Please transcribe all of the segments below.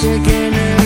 once again.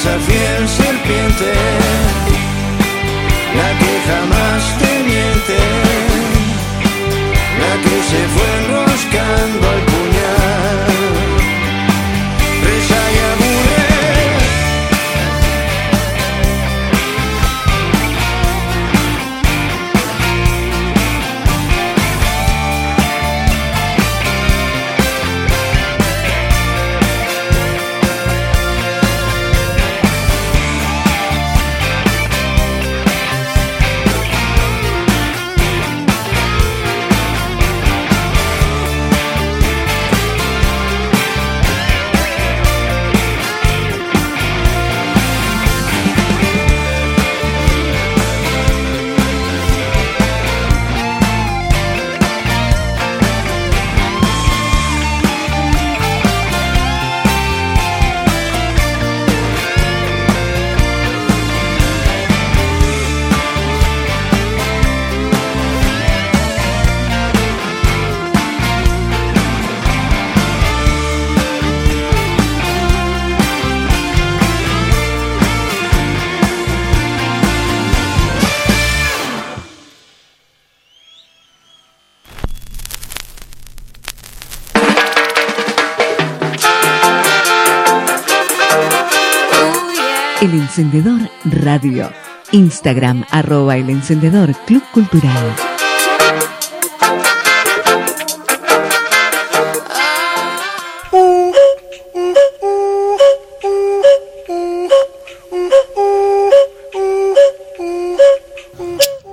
esa fiel serpiente, la que jamás te miente, la que se fue enroscando al puño. Instagram arroba el encendedor Club Cultural.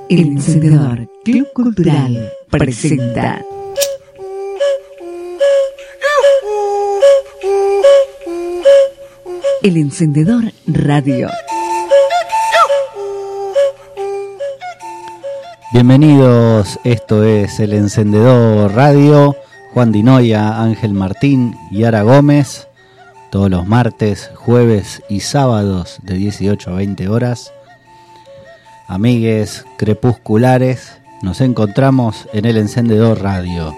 El encendedor Club Cultural presenta. El encendedor radio Bienvenidos, esto es El Encendedor Radio. Juan Dinoya, Ángel Martín y Ara Gómez. Todos los martes, jueves y sábados de 18 a 20 horas. Amigues crepusculares, nos encontramos en El Encendedor Radio.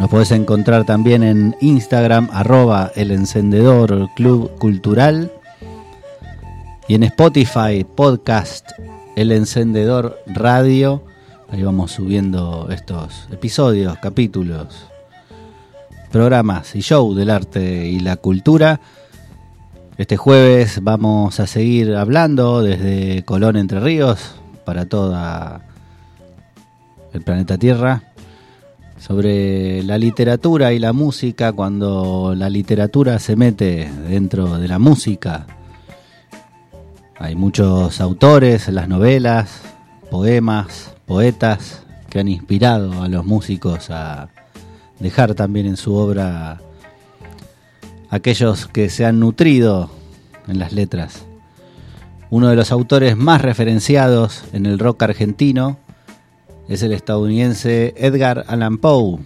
Nos podés encontrar también en Instagram, arroba El Encendedor Club Cultural. Y en Spotify, podcast El Encendedor Radio. Ahí vamos subiendo estos episodios, capítulos, programas y show del arte y la cultura. Este jueves vamos a seguir hablando desde Colón Entre Ríos para toda el planeta Tierra sobre la literatura y la música cuando la literatura se mete dentro de la música. Hay muchos autores las novelas, poemas, poetas que han inspirado a los músicos a dejar también en su obra aquellos que se han nutrido en las letras. Uno de los autores más referenciados en el rock argentino es el estadounidense Edgar Allan Poe.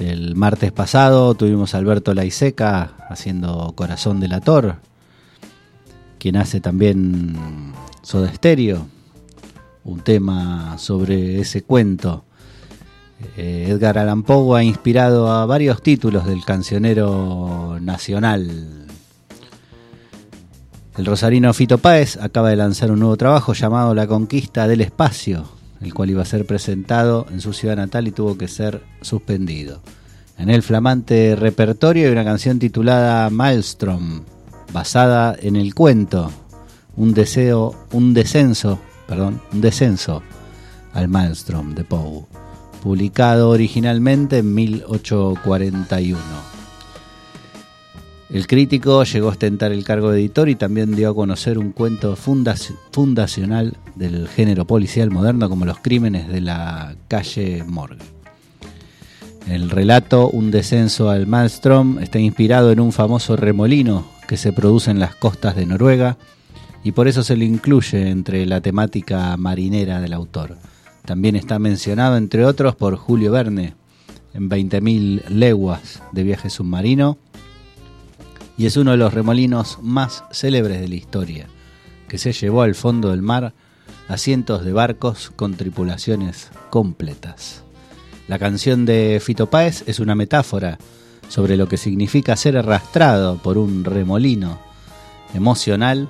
El martes pasado tuvimos a Alberto Laiseca haciendo Corazón del Ator, quien hace también Soda Stereo un tema sobre ese cuento. Eh, Edgar Allan Poe ha inspirado a varios títulos del cancionero nacional. El rosarino Fito Páez acaba de lanzar un nuevo trabajo llamado La Conquista del Espacio, el cual iba a ser presentado en su ciudad natal y tuvo que ser suspendido. En el flamante repertorio hay una canción titulada Maelstrom, basada en el cuento, un deseo, un descenso perdón, un descenso al Maelstrom de Poe, publicado originalmente en 1841. El crítico llegó a ostentar el cargo de editor y también dio a conocer un cuento fundacional del género policial moderno como los crímenes de la calle Morgue. El relato Un descenso al Maelstrom está inspirado en un famoso remolino que se produce en las costas de Noruega y por eso se le incluye entre la temática marinera del autor. También está mencionado, entre otros, por Julio Verne en 20.000 leguas de viaje submarino y es uno de los remolinos más célebres de la historia, que se llevó al fondo del mar a cientos de barcos con tripulaciones completas. La canción de Fito Páez es una metáfora sobre lo que significa ser arrastrado por un remolino emocional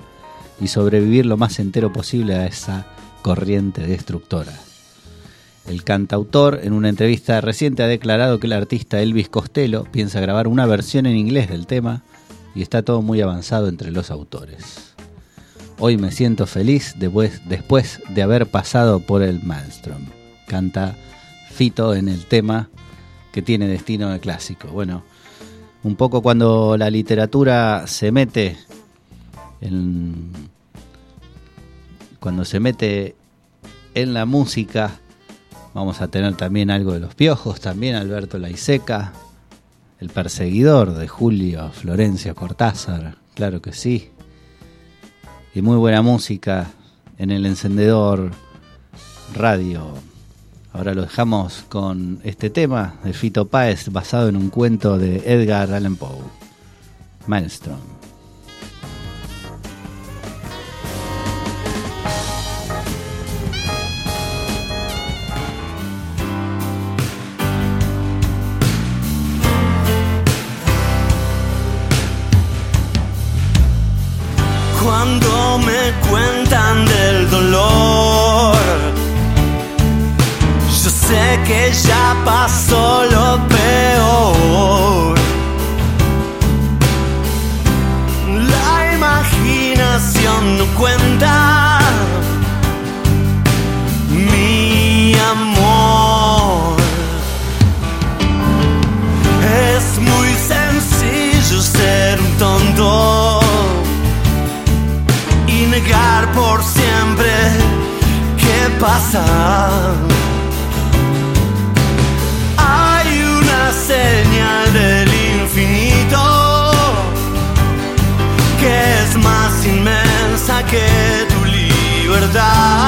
y sobrevivir lo más entero posible a esa corriente destructora. El cantautor en una entrevista reciente ha declarado que el artista Elvis Costello piensa grabar una versión en inglés del tema y está todo muy avanzado entre los autores. Hoy me siento feliz después, de haber pasado por el Maelstrom. Canta Fito en el tema que tiene destino de clásico. Bueno, un poco cuando la literatura se mete cuando se mete en la música, vamos a tener también algo de los piojos, también Alberto Laiseca, el perseguidor de Julio Florencio Cortázar, claro que sí. Y muy buena música en el encendedor radio. Ahora lo dejamos con este tema de Fito Páez basado en un cuento de Edgar Allan Poe, Maelstrom. Cuentan del dolor. Yo sé que ya pasó lo peor. pasa. Hay una señal del infinito que es más inmensa que tu libertad.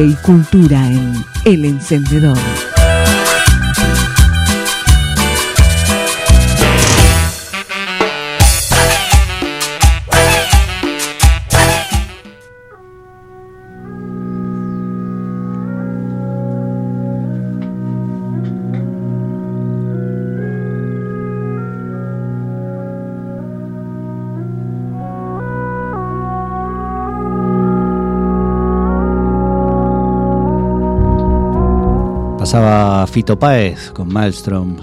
Y cultura en El Encendedor. Fito Páez con Maelstrom,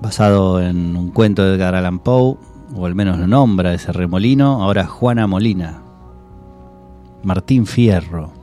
basado en un cuento de Edgar Allan Poe, o al menos lo nombra ese remolino, ahora Juana Molina, Martín Fierro.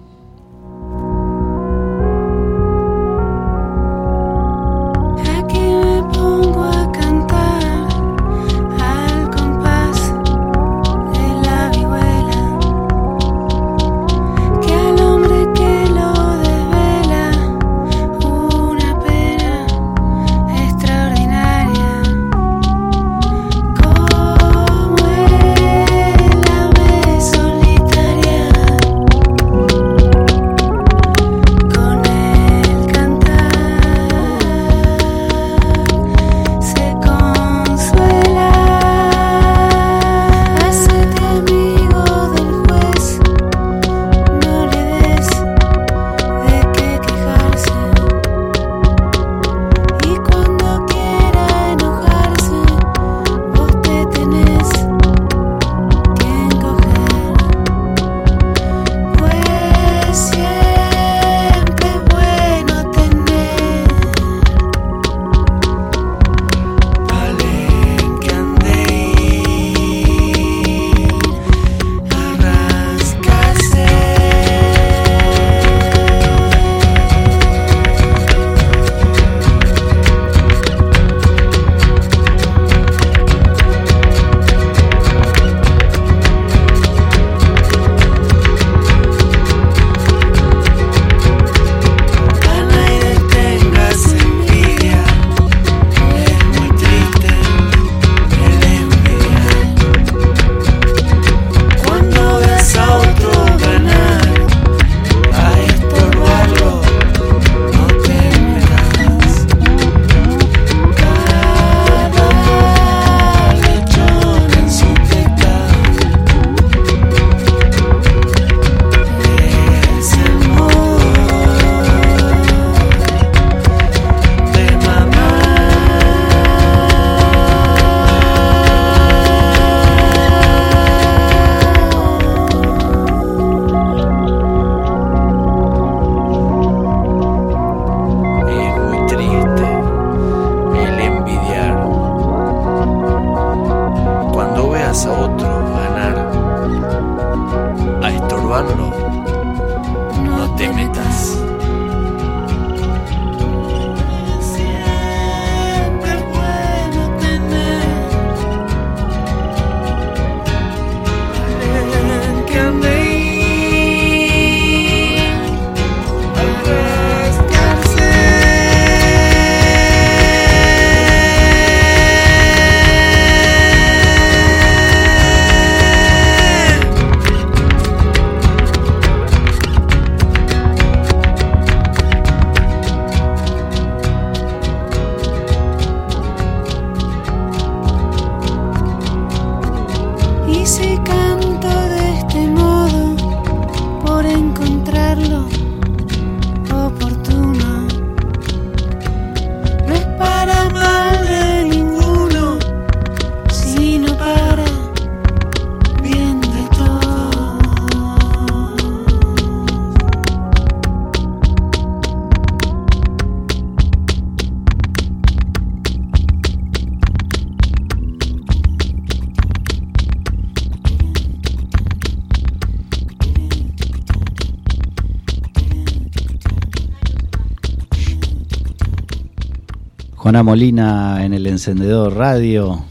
Molina en el encendedor radio,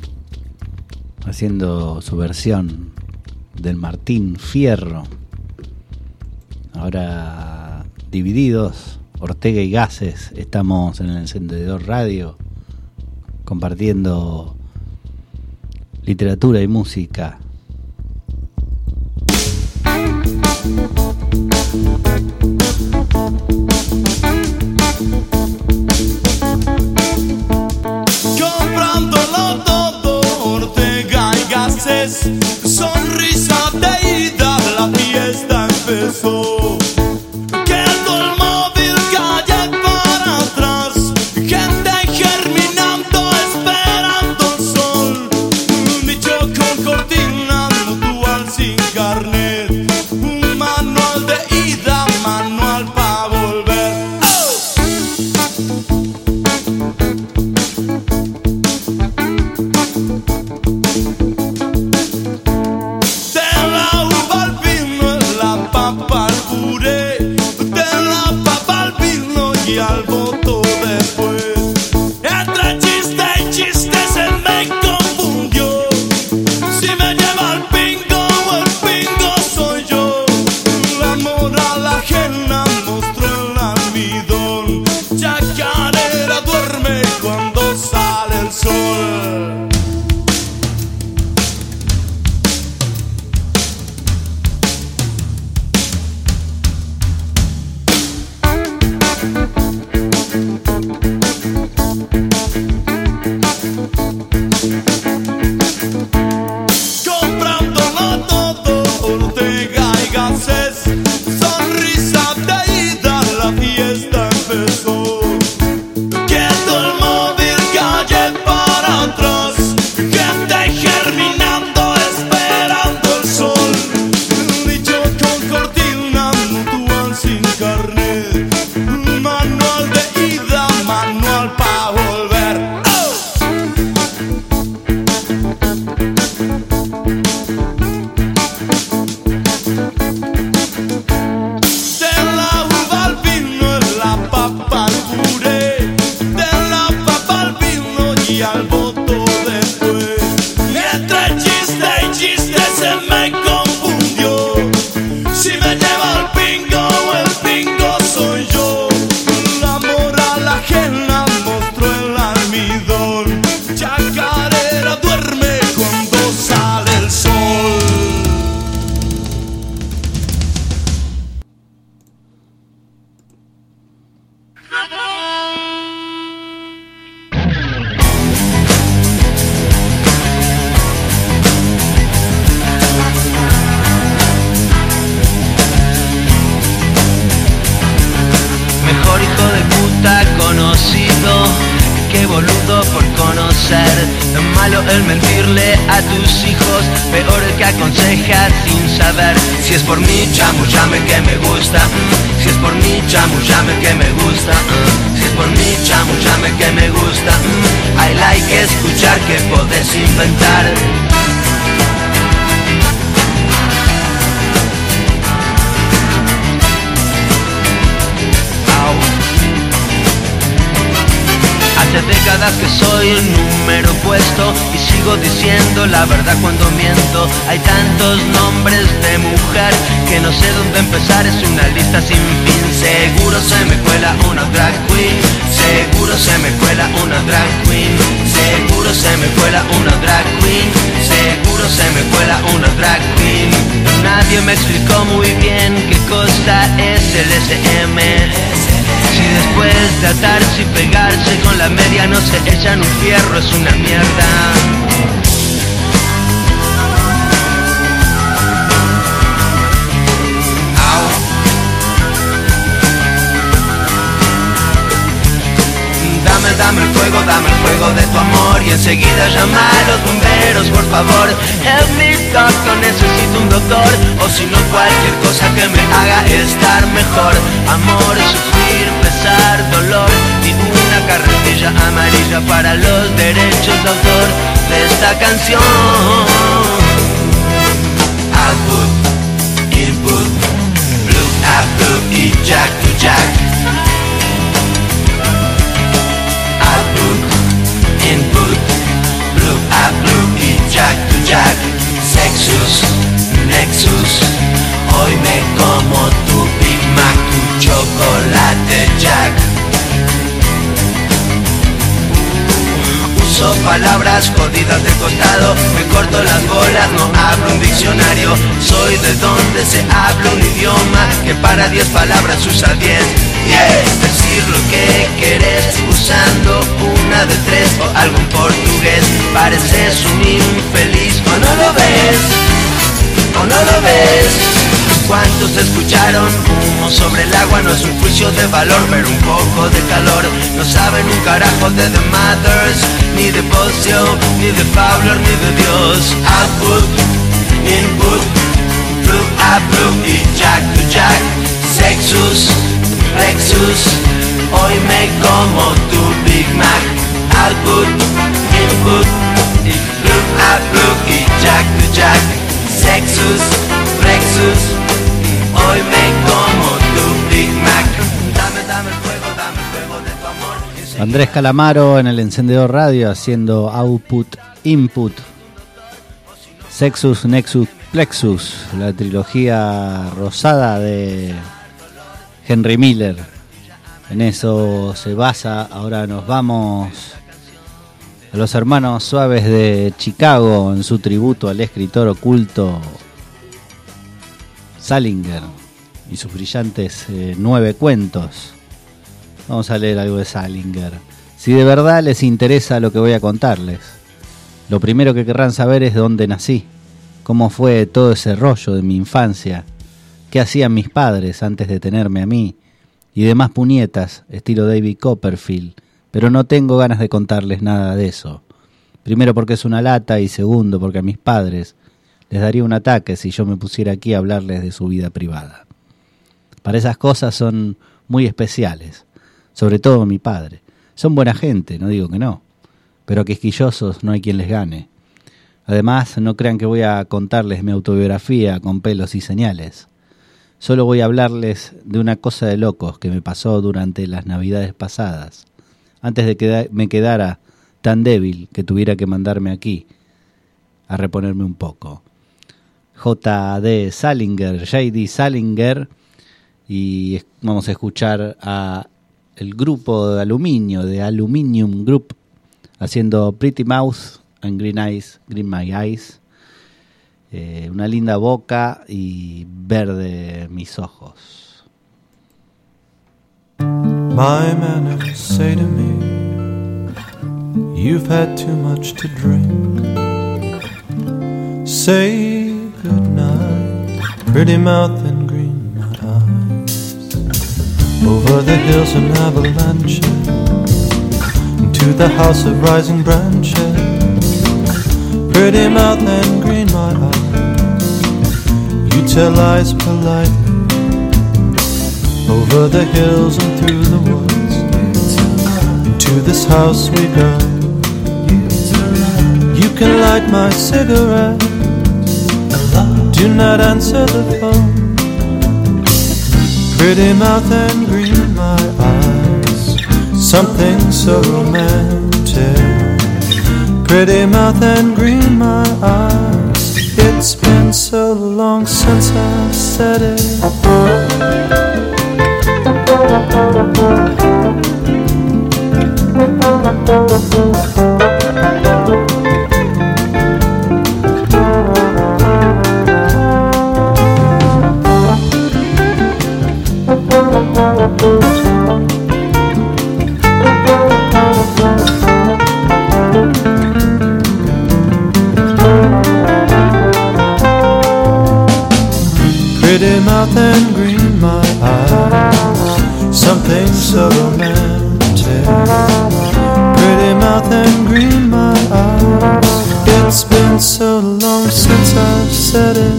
haciendo su versión del Martín Fierro. Ahora divididos, Ortega y Gases, estamos en el encendedor radio, compartiendo literatura y música. y al voto después. y enseguida llama a los bomberos, por favor. Help me, doctor, necesito un doctor, o si no cualquier cosa que me haga estar mejor. Amor, sufrir, pesar, dolor y una carretilla amarilla para los derechos de autor de esta canción. Output, input, blue, blue y jack to jack. Jack, Sexus, Nexus. Hoy me como tu Big Mac, tu chocolate Jack. Uso palabras jodidas de costado, me corto las bolas, no hablo un diccionario. Soy de donde se habla un idioma que para diez palabras usa diez. Yeah. Decir lo que querés usando un una de tres o algo en portugués, pareces un infeliz o no lo ves, o no lo ves. ¿Cuántos escucharon? Humo sobre el agua no es un juicio de valor, pero un poco de calor. No saben un carajo de The Mothers, ni de Bocio, ni de Fowler, ni de Dios. Output, input, plug a plug y jack to jack. Sexus, Lexus, hoy me como tu Big Mac. Output, input, y plug a plug y jack to jack. Sexus, Lexus, hoy me como tu Big Mac. Dame, dame fuego, dame fuego de tu amor. Andrés Calamaro en el encendedor radio haciendo output, input. Sexus, Nexus, Plexus, la trilogía rosada de Henry Miller. En eso se basa. Ahora nos vamos a los hermanos suaves de Chicago en su tributo al escritor oculto Salinger y sus brillantes eh, nueve cuentos. Vamos a leer algo de Salinger. Si de verdad les interesa lo que voy a contarles, lo primero que querrán saber es dónde nací, cómo fue todo ese rollo de mi infancia, qué hacían mis padres antes de tenerme a mí, y demás puñetas, estilo David Copperfield, pero no tengo ganas de contarles nada de eso. Primero porque es una lata y segundo porque a mis padres les daría un ataque si yo me pusiera aquí a hablarles de su vida privada. Para esas cosas son muy especiales, sobre todo mi padre. Son buena gente, no digo que no, pero quisquillosos no hay quien les gane. Además, no crean que voy a contarles mi autobiografía con pelos y señales. Solo voy a hablarles de una cosa de locos que me pasó durante las navidades pasadas, antes de que me quedara tan débil que tuviera que mandarme aquí a reponerme un poco. J.D. Salinger, J.D. Salinger, y vamos a escuchar a el grupo de aluminio, de Aluminium Group, haciendo Pretty Mouth and Green Eyes, Green My Eyes. Eh, una linda boca y verde mis ojos. My manners say to me, You've had too much to drink. Say goodnight, pretty mouth and green my eyes. Over the hills and avalanches, into the house of rising branches. Pretty mouth and. Tell lies politely over the hills and through the woods. To this house we go. You can light my cigarette. Do not answer the phone. Pretty mouth and green my eyes. Something so romantic. Pretty mouth and green my eyes. It's been so long since I said it. Pretty mouth and green my eyes. Something so romantic. Pretty mouth and green my eyes. It's been so long since I've said it.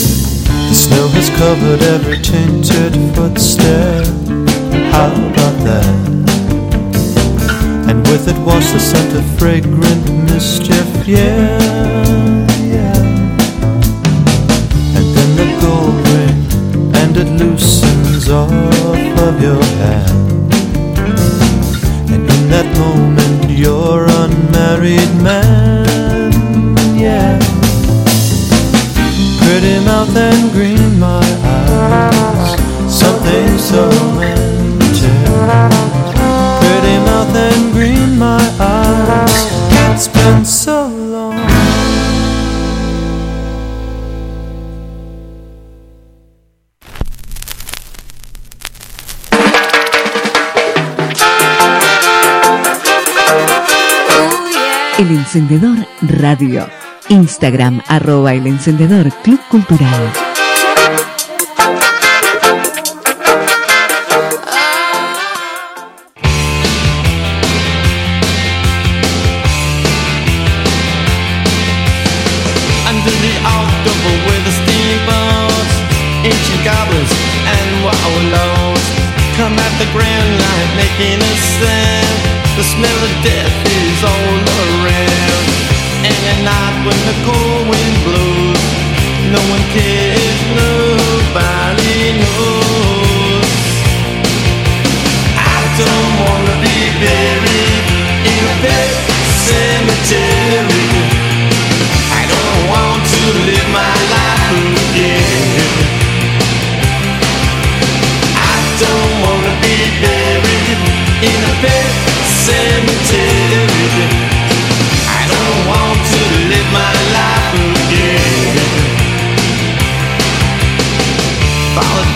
The snow has covered every tainted footstep. How about that? And with it was the scent of fragrant mischief. Yeah. Off of your hand. And in that moment, you're unmarried man. Yeah. Pretty mouth and green my eyes. Something so romantic. Pretty mouth and green my eyes. It's been El Encendedor Radio. Instagram arroba El Encendedor Club Cultural. The grand light making a sound The smell of death is all around when the cold wind blows. No one cares, nobody knows. I don't wanna be buried in a pet cemetery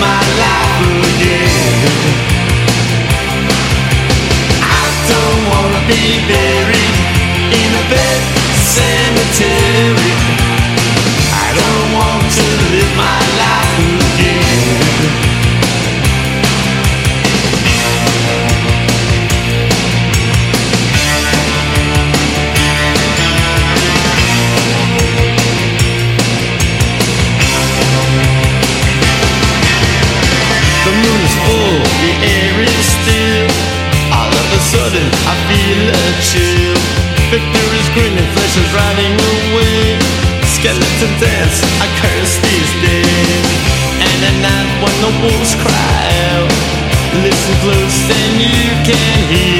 My life again. I don't wanna be buried in a pet cemetery. Wolves cry out, listen close and you can hear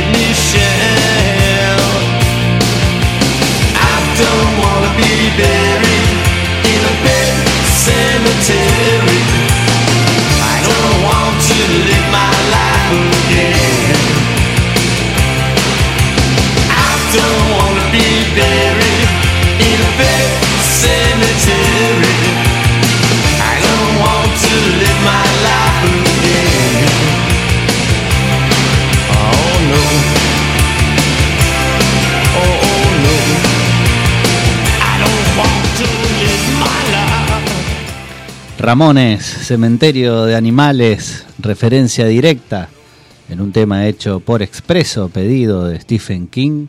Ramones, Cementerio de Animales, referencia directa en un tema hecho por expreso pedido de Stephen King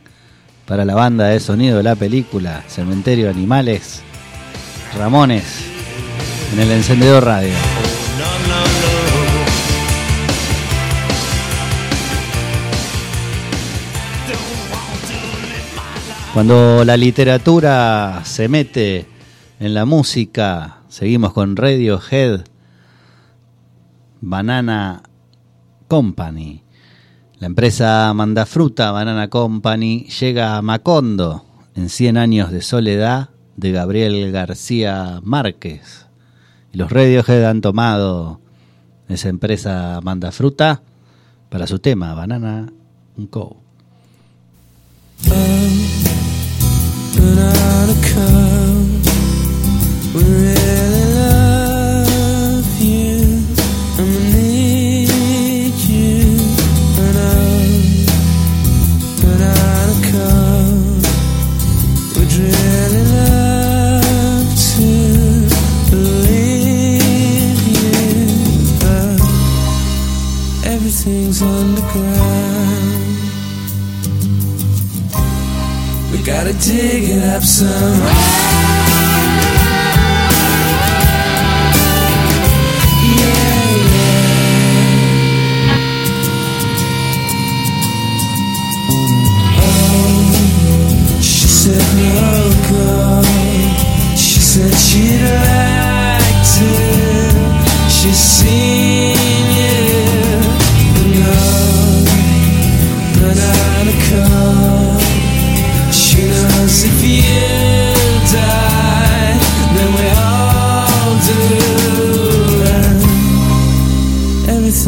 para la banda de sonido de la película Cementerio de Animales. Ramones en el encendedor radio. Cuando la literatura se mete en la música, seguimos con Radiohead, Banana Company. La empresa Mandafruta Banana Company llega a Macondo en 100 años de soledad de Gabriel García Márquez. Y los Radiohead han tomado esa empresa Mandafruta para su tema Banana Co. Banana It up somehow. Yeah, yeah. Oh, she said no. She said she'd like to. She's seen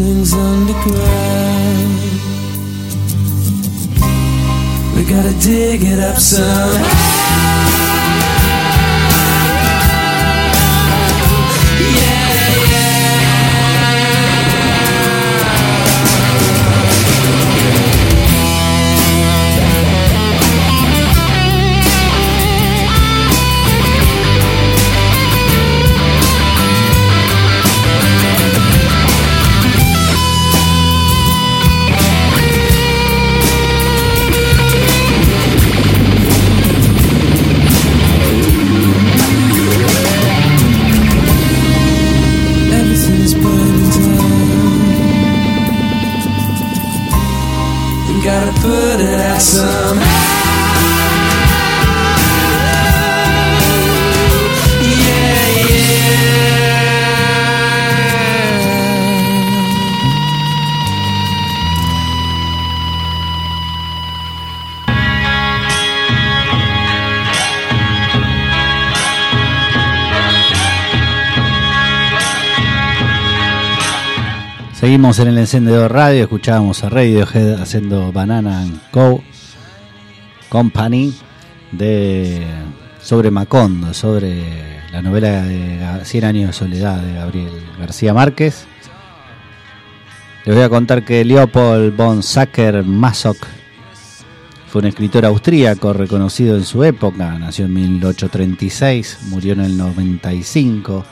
Everything's underground. We gotta dig it up somehow. Seguimos en el encendedor radio, escuchábamos a Radiohead haciendo Banana and Co. Company de sobre Macondo, sobre la novela de Ga- Cien años de soledad de Gabriel García Márquez. Les voy a contar que Leopold von Sacker Masoch fue un escritor austríaco reconocido en su época, nació en 1836, murió en el 95,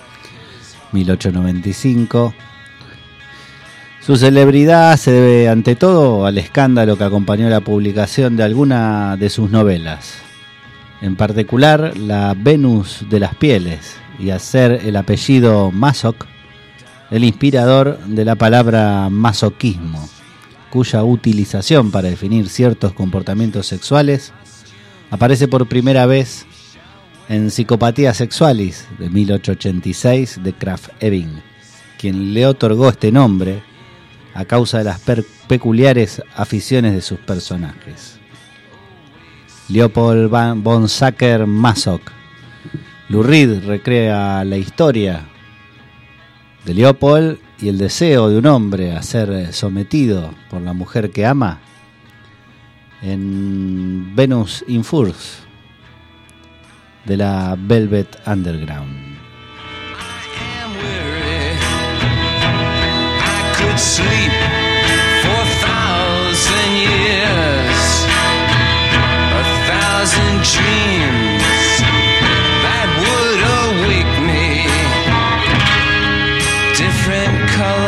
1895. Su celebridad se debe ante todo al escándalo que acompañó la publicación de alguna de sus novelas, en particular la Venus de las Pieles, y a ser el apellido Masoch el inspirador de la palabra masoquismo, cuya utilización para definir ciertos comportamientos sexuales aparece por primera vez en Psicopatía Sexualis de 1886 de Kraft Ebing, quien le otorgó este nombre a causa de las peculiares aficiones de sus personajes. Leopold von Sacker Masoch. Lou Reed recrea la historia de Leopold y el deseo de un hombre a ser sometido por la mujer que ama en Venus in Furs de la Velvet Underground. Sleep for a thousand years, a thousand dreams that would awake me. Different colors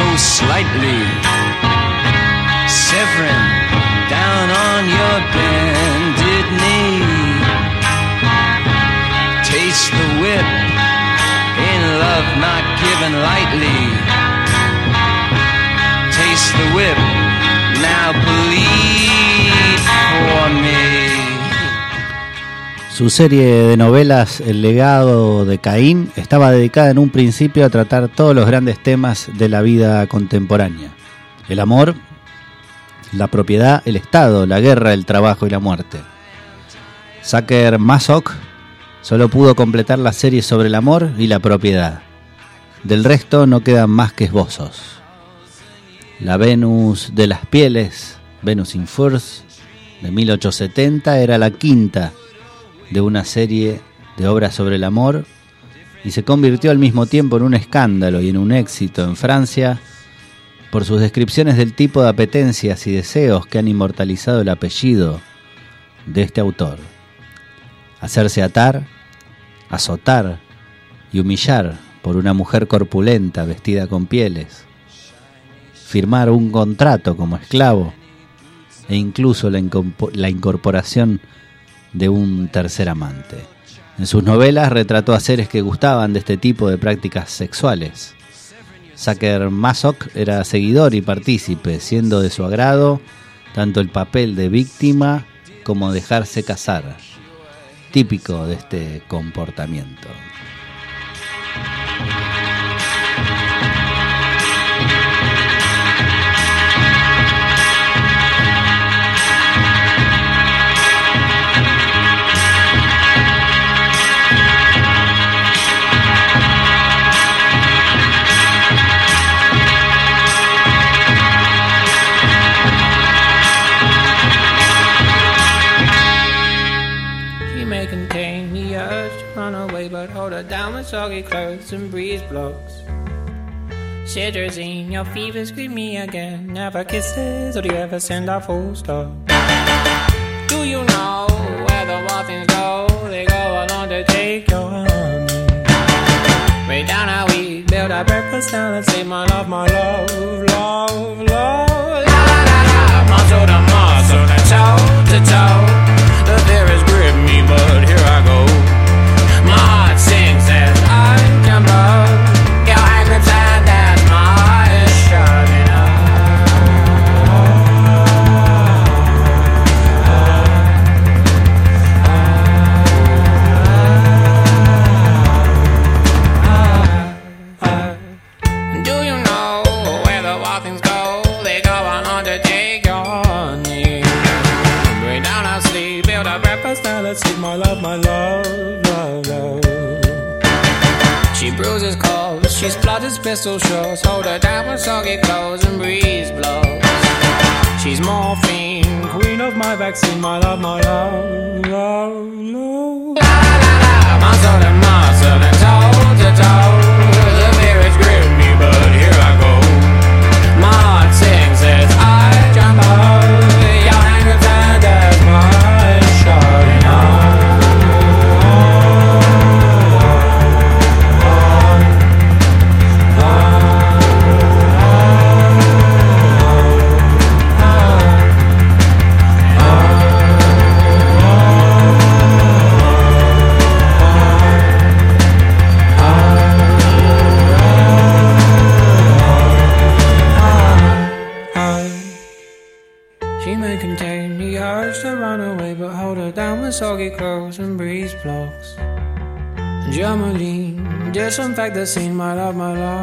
So slightly. Severin, down on your bended knee. Taste the whip in love not given lightly. Taste the whip, now bleed for me. Su serie de novelas El legado de Caín estaba dedicada en un principio a tratar todos los grandes temas de la vida contemporánea. El amor, la propiedad, el Estado, la guerra, el trabajo y la muerte. Saker Masoch solo pudo completar la serie sobre el amor y la propiedad. Del resto no quedan más que esbozos. La Venus de las pieles, Venus in Furs, de 1870 era la quinta de una serie de obras sobre el amor y se convirtió al mismo tiempo en un escándalo y en un éxito en Francia por sus descripciones del tipo de apetencias y deseos que han inmortalizado el apellido de este autor. Hacerse atar, azotar y humillar por una mujer corpulenta vestida con pieles, firmar un contrato como esclavo e incluso la, incorporación de un tercer amante. En sus novelas retrató a seres que gustaban de este tipo de prácticas sexuales. Saker Masok era seguidor y partícipe, siendo de su agrado tanto el papel de víctima como dejarse casar, típico de este comportamiento. Soggy clothes and breeze blocks. Cetirizine, your fever's greet me again. Never kisses, or do you ever send a full stop? Do you know where the wild go? They go along to take your honey. Way down how we build our breakfast down and say, My love, my love, love, love. La la la la, muscle to muscle, to toe to toe. She splutters pistol shots. Hold her down with soggy clothes and breeze blows. She's morphine, queen of my vaccine, my love, my love, love, love. La la la muscle to muscle and toe to toe. fact that seen my love, my love.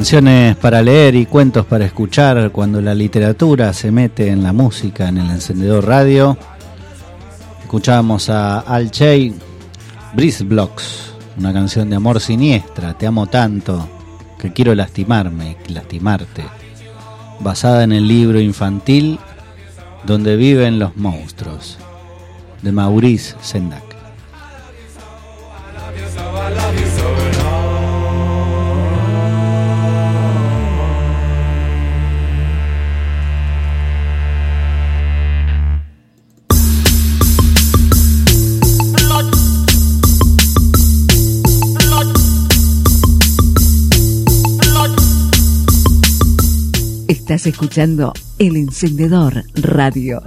Canciones para leer y cuentos para escuchar cuando la literatura se mete en la música en el encendedor radio. Escuchábamos a Al Che, Breeze Blocks, una canción de amor siniestra, te amo tanto que quiero lastimarme lastimarte, basada en el libro infantil Donde viven los monstruos, de Maurice Sendak. Escuchando El Encendedor Radio,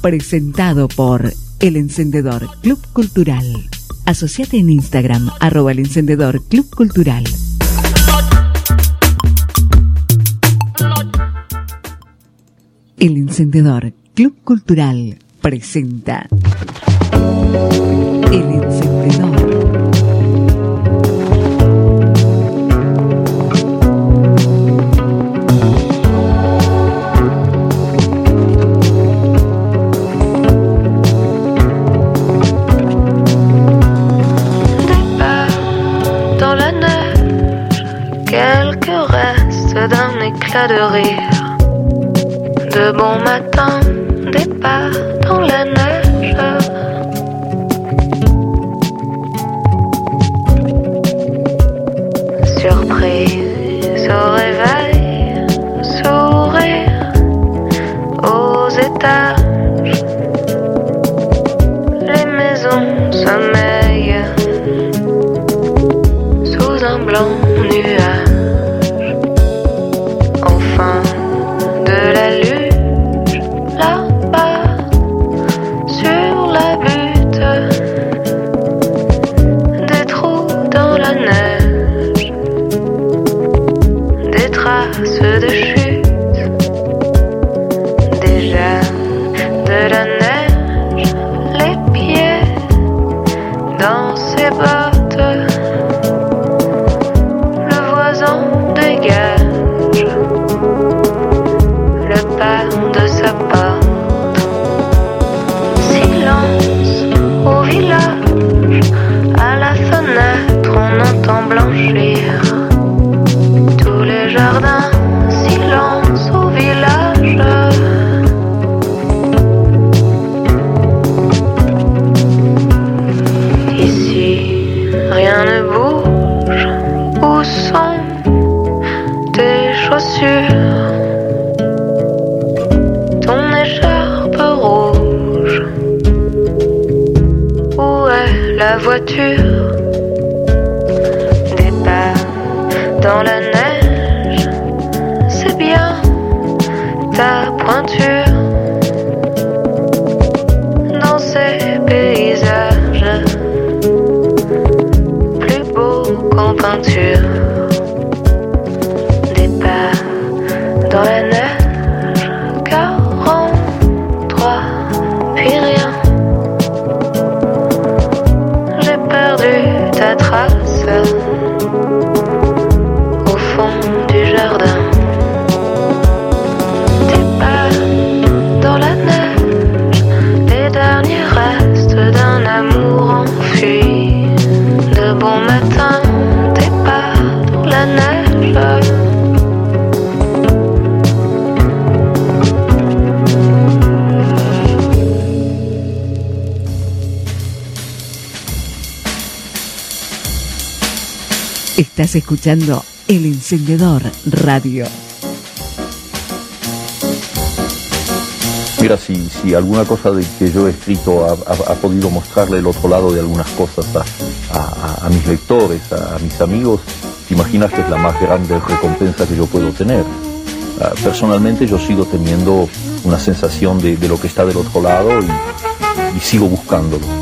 presentado por El Encendedor Club Cultural. Asociate en Instagram, arroba El Encendedor Club Cultural. El Encendedor Club Cultural presenta El Encendedor. D'un éclat de rire. De bon matin, départ dans la neige. Escuchando El Encendedor Radio. Mira, si, si alguna cosa de que yo he escrito ha, podido mostrarle el otro lado de algunas cosas a, mis lectores, a, mis amigos, te imaginas que es la más grande recompensa que yo puedo tener. Ah, personalmente yo sigo teniendo una sensación de, de lo que está del otro lado y, y sigo buscándolo.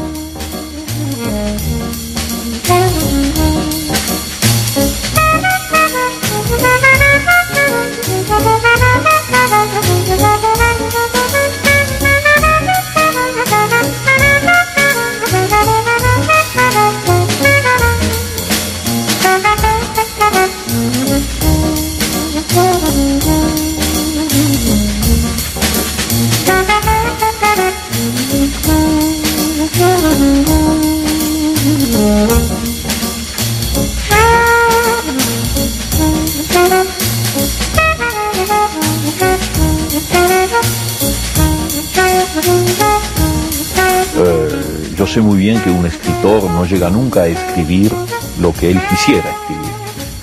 Llega nunca a escribir lo que él quisiera escribir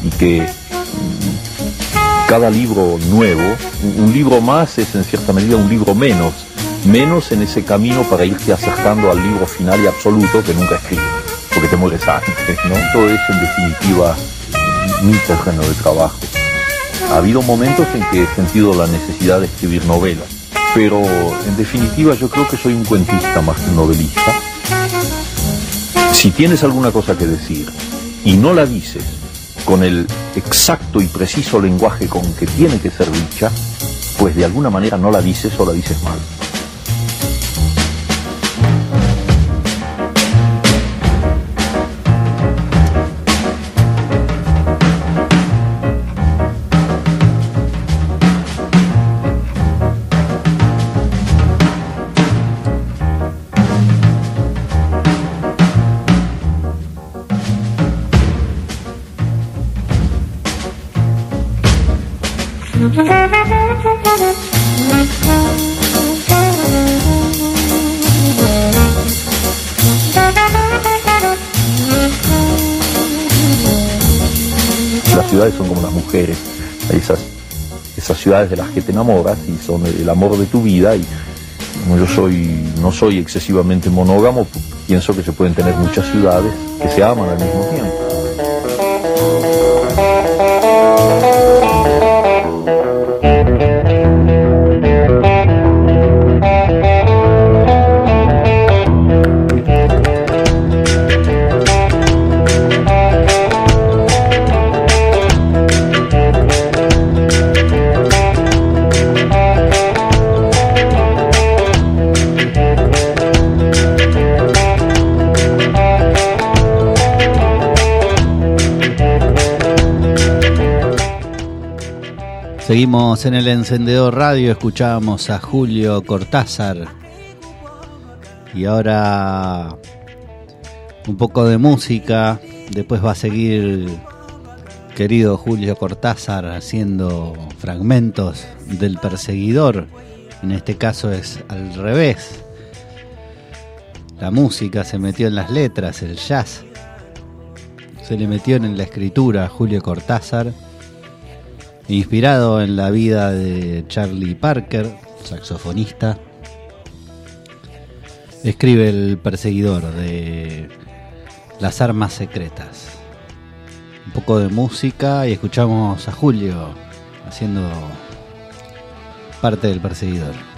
y que mm, cada libro nuevo, un- libro más es en cierta medida un libro menos, menos en ese camino para irte acercando al libro final y absoluto que nunca escribes, porque te mueres antes. Todo es en definitiva mi terreno de trabajo. Ha habido momentos en que he sentido la necesidad de escribir novelas, pero en definitiva yo creo que soy un cuentista más que un novelista. Si tienes alguna cosa que decir y no la dices con el exacto y preciso lenguaje con que tiene que ser dicha, pues de alguna manera no la dices o la dices mal. De las que te enamoras y son el amor de tu vida y como yo soy, no soy excesivamente monógamo, pienso que se pueden tener muchas ciudades que se aman al mismo tiempo. En el encendedor radio, escuchábamos a Julio Cortázar. Y ahora un poco de música. Después va a seguir querido Julio Cortázar haciendo fragmentos del perseguidor. En este caso es al revés. La música se metió en las letras, el jazz. Se le metió en la escritura a Julio Cortázar inspirado en la vida de Charlie Parker, saxofonista. Escribe El perseguidor de Las armas secretas. Un poco de música y escuchamos a Julio haciendo parte del perseguidor.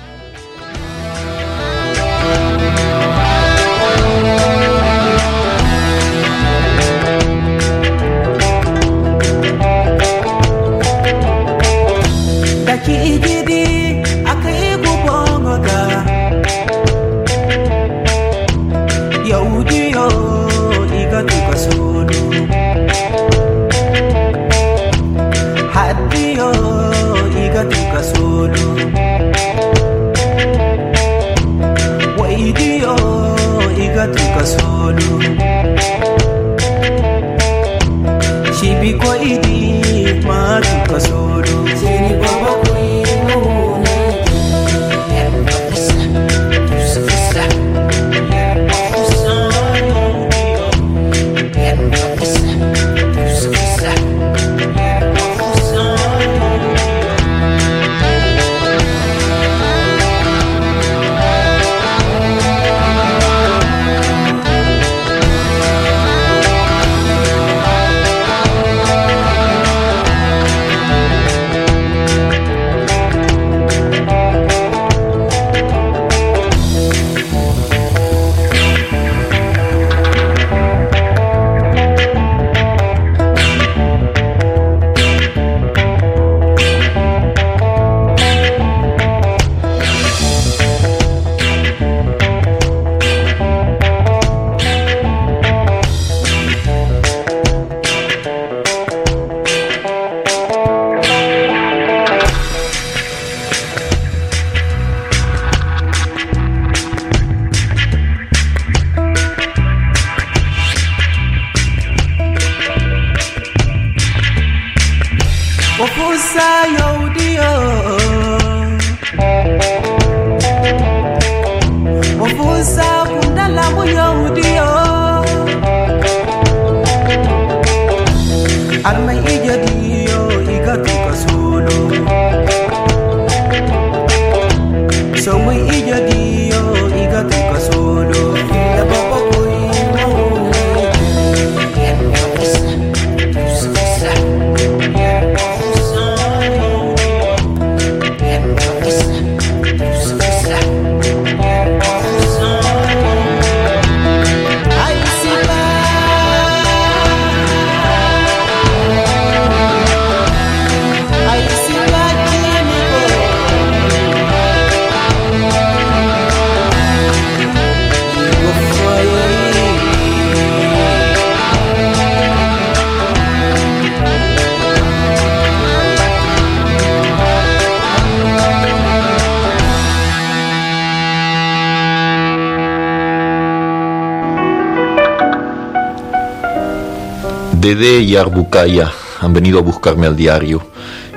Dede y Arbucaya han venido a buscarme al diario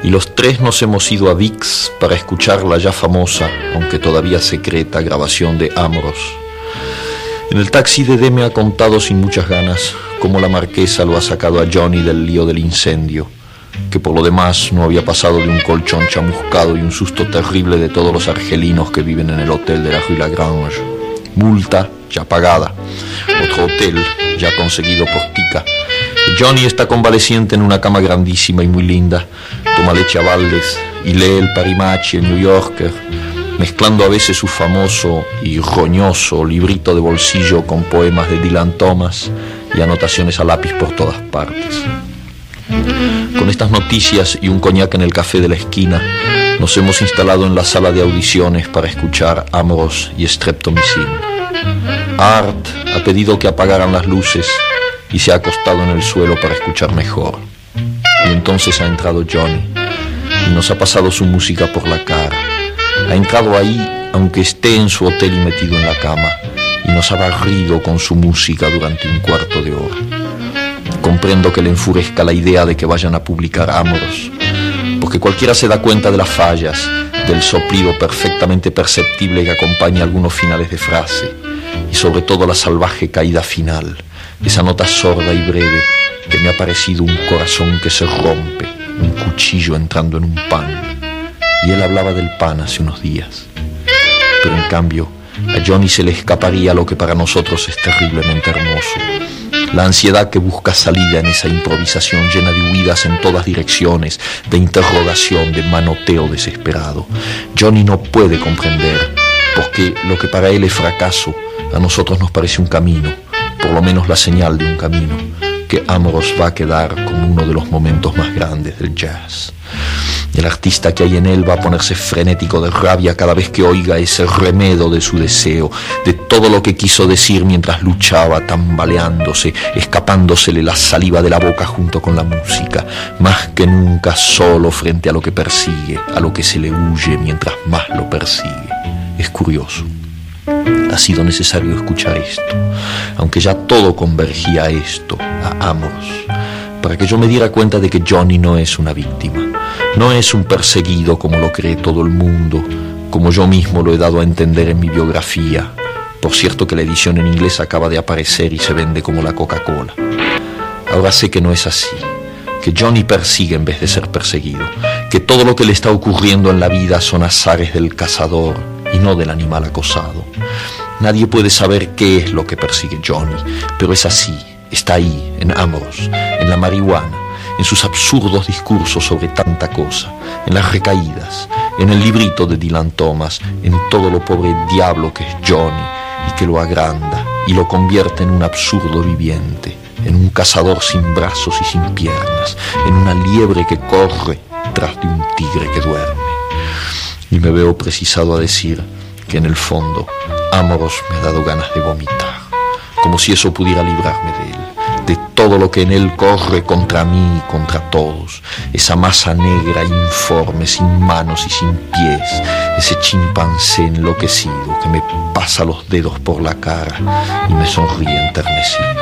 y los tres nos hemos ido a VIX para escuchar la ya famosa, aunque todavía secreta, grabación de Amoros. En el taxi Dede me ha contado sin muchas ganas cómo la marquesa lo ha sacado a Johnny del lío del incendio, que por lo demás no había pasado de un colchón chamuscado y un susto terrible de todos los argelinos que viven en el hotel de la Rue Lagrange. Multa ya pagada, otro hotel ya conseguido por Tica. Johnny está convaleciente en una cama grandísima y muy linda, toma leche a baldes y lee el Parimachi, el New Yorker, mezclando a veces su famoso y roñoso librito de bolsillo con poemas de Dylan Thomas y anotaciones a lápiz por todas partes. Con estas noticias y un coñac en el café de la esquina, nos hemos instalado en la sala de audiciones para escuchar Amoros y Streptomycin. Art ha pedido que apagaran las luces y se ha acostado en el suelo para escuchar mejor. Y entonces ha entrado Johnny y nos ha pasado su música por la cara. Ha entrado ahí aunque esté en su hotel y metido en la cama y nos ha barrido con su música durante un cuarto de hora. Comprendo que le enfurezca la idea de que vayan a publicar Amoros, porque cualquiera se da cuenta de las fallas, del soplido perfectamente perceptible que acompaña algunos finales de frase, y sobre todo la salvaje caída final, esa nota sorda y breve que me ha parecido un corazón que se rompe, un cuchillo entrando en un pan. Y él hablaba del pan hace unos días. Pero en cambio, a Johnny se le escaparía lo que para nosotros es terriblemente hermoso. La ansiedad que busca salida en esa improvisación llena de huidas en todas direcciones, de interrogación, de manoteo desesperado. Johnny no puede comprender, porque lo que para él es fracaso, a nosotros nos parece un camino, por lo menos la señal de un camino, que Amoros va a quedar como uno de los momentos más grandes del jazz. El artista que hay en él va a ponerse frenético de rabia cada vez que oiga ese remedo de su deseo, de todo lo que quiso decir mientras luchaba, tambaleándose, escapándosele la saliva de la boca junto con la música, más que nunca solo frente a lo que persigue, a lo que se le huye mientras más lo persigue. Es curioso. Ha sido necesario escuchar esto, aunque ya todo convergía a esto, a Amos, para que yo me diera cuenta de que Johnny no es una víctima, no es un perseguido como lo cree todo el mundo, como yo mismo lo he dado a entender en mi biografía. Por cierto que la edición en inglés acaba de aparecer y se vende como la Coca-Cola. Ahora sé que no es así, que Johnny persigue en vez de ser perseguido, que todo lo que le está ocurriendo en la vida son azares del cazador y no del animal acosado. Nadie puede saber qué es lo que persigue Johnny, pero es así, está ahí, en Amos, en la marihuana, en sus absurdos discursos sobre tanta cosa, en las recaídas, en el librito de Dylan Thomas, en todo lo pobre diablo que es Johnny y que lo agranda y lo convierte en un absurdo viviente, en un cazador sin brazos y sin piernas, en una liebre que corre tras de un tigre que duerme. Y me veo precisado a decir que en el fondo Amoros me ha dado ganas de vomitar, como si eso pudiera librarme de él, de todo lo que en él corre contra mí y contra todos, esa masa negra informe, sin manos y sin pies, ese chimpancé enloquecido que me pasa los dedos por la cara y me sonríe enternecido.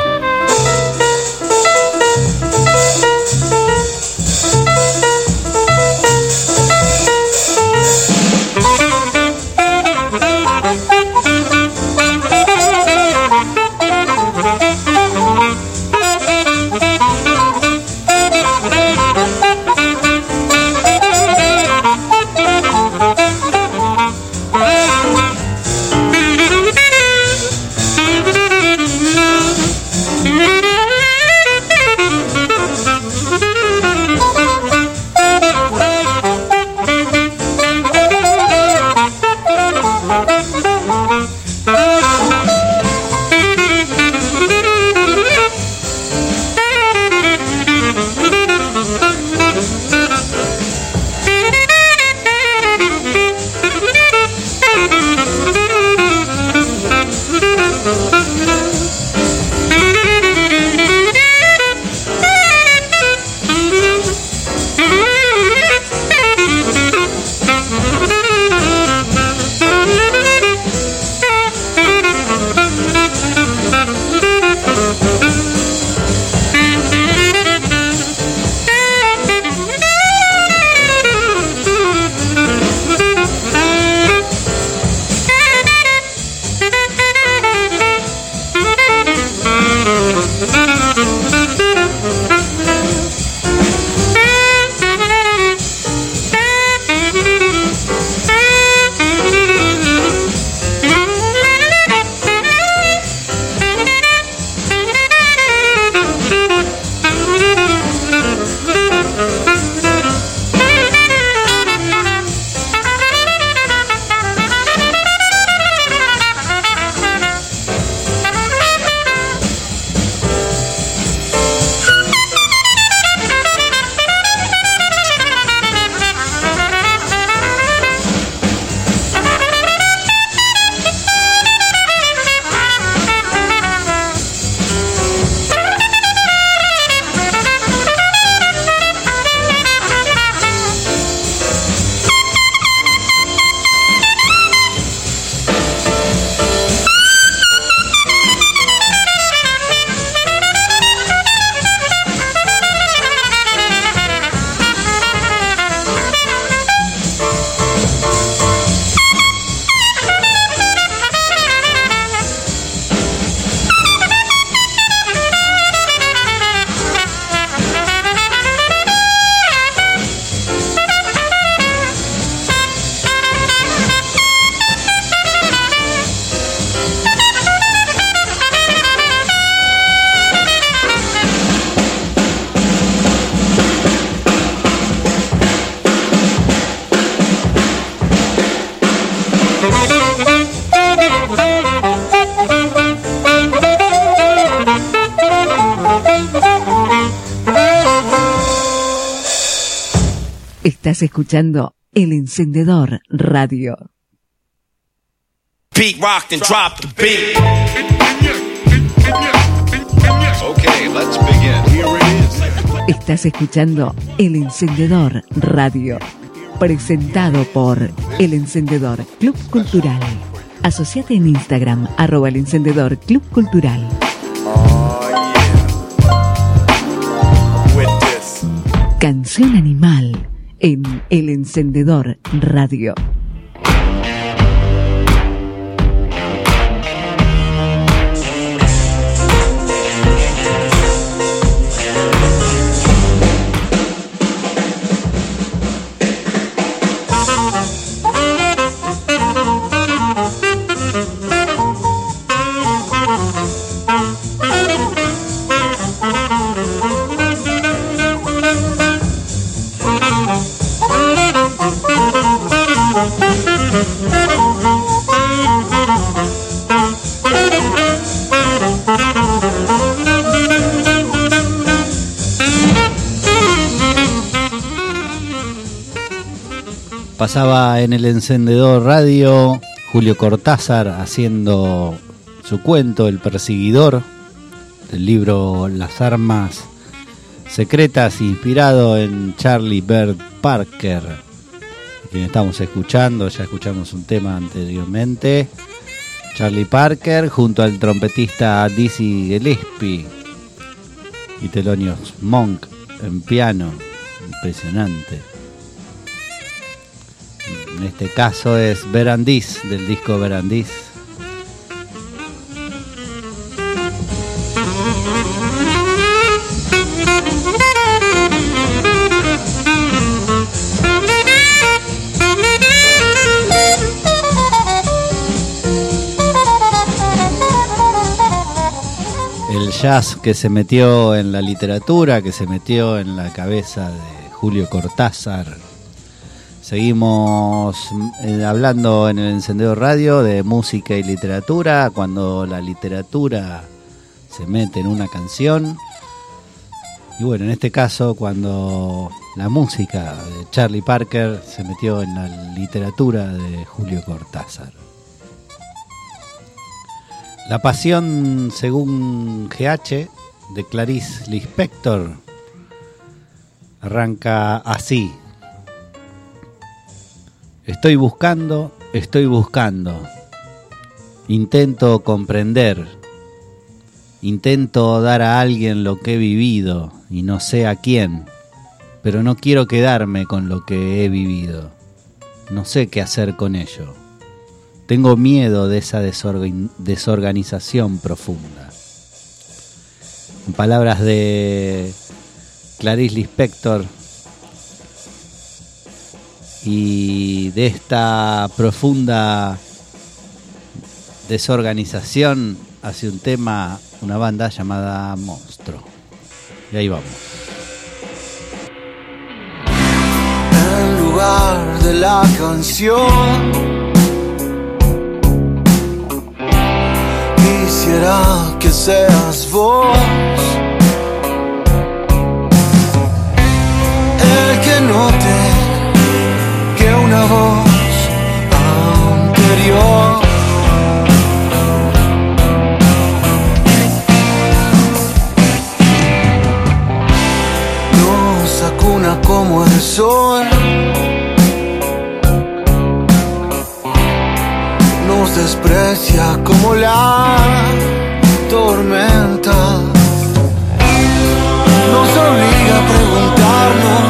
Estás escuchando El Encendedor Radio. Beat rocked and dropped the beat. Okay, let's begin. Here it is. Estás escuchando El Encendedor Radio. Presentado por El Encendedor Club Cultural. Asociate en Instagram, arroba El Encendedor Club Cultural. Oh yeah. With this. Canción El Encendedor Radio. Pasaba en el encendedor radio Julio Cortázar haciendo su cuento El perseguidor del libro Las armas secretas inspirado en Charlie Bird Parker quien estamos escuchando, ya escuchamos un tema anteriormente. Charlie Parker junto al trompetista Dizzy Gillespie y Telonios Monk en piano impresionante en este caso es Verandís, del disco Verandís. El jazz que se metió en la literatura, que se metió en la cabeza de Julio Cortázar, Seguimos eh, hablando en el encendedor radio de música y literatura, cuando la literatura se mete en una canción. Y bueno, en este caso, cuando la música de Charlie Parker se metió en la literatura de Julio Cortázar. La pasión, según GH, de Clarice Lispector, arranca así. Estoy buscando, estoy buscando. Intento comprender. Intento dar a alguien lo que he vivido y no sé a quién. Pero no quiero quedarme con lo que he vivido. No sé qué hacer con ello. Tengo miedo de esa desorgan- desorganización profunda. En palabras de Clarice Lispector, y de esta profunda desorganización hace un tema, una banda llamada Monstruo. Y ahí vamos. en lugar de la canción. Quisiera que seas vos el que note que una voz anterior nos acuna como el sol. Nos desprecia como la tormenta. Nos obliga a preguntarnos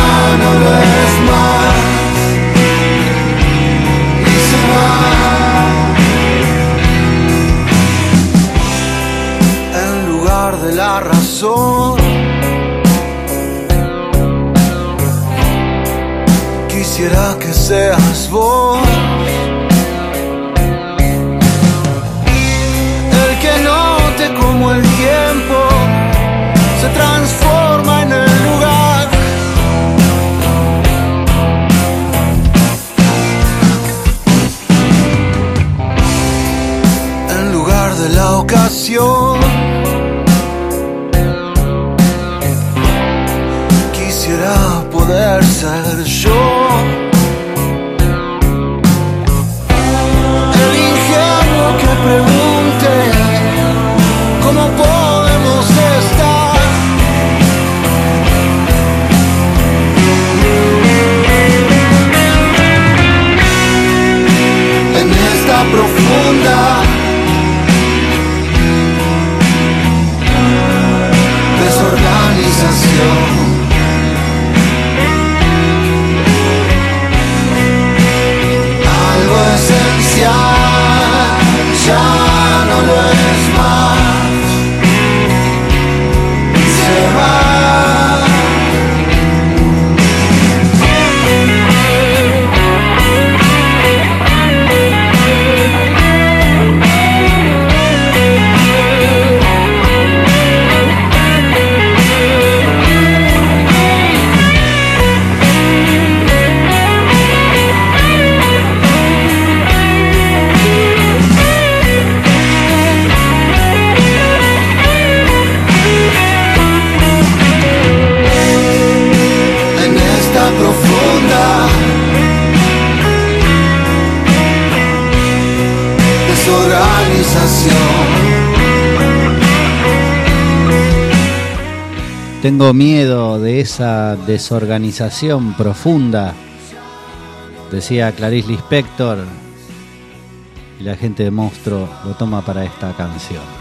se as Tengo miedo de esa desorganización profunda, decía Clarice Lispector, y la gente de Monstruo lo toma para esta canción.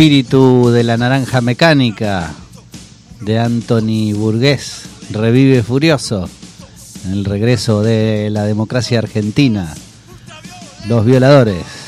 espíritu de la naranja mecánica de Anthony Burgués revive furioso en el regreso de la democracia argentina. Los violadores.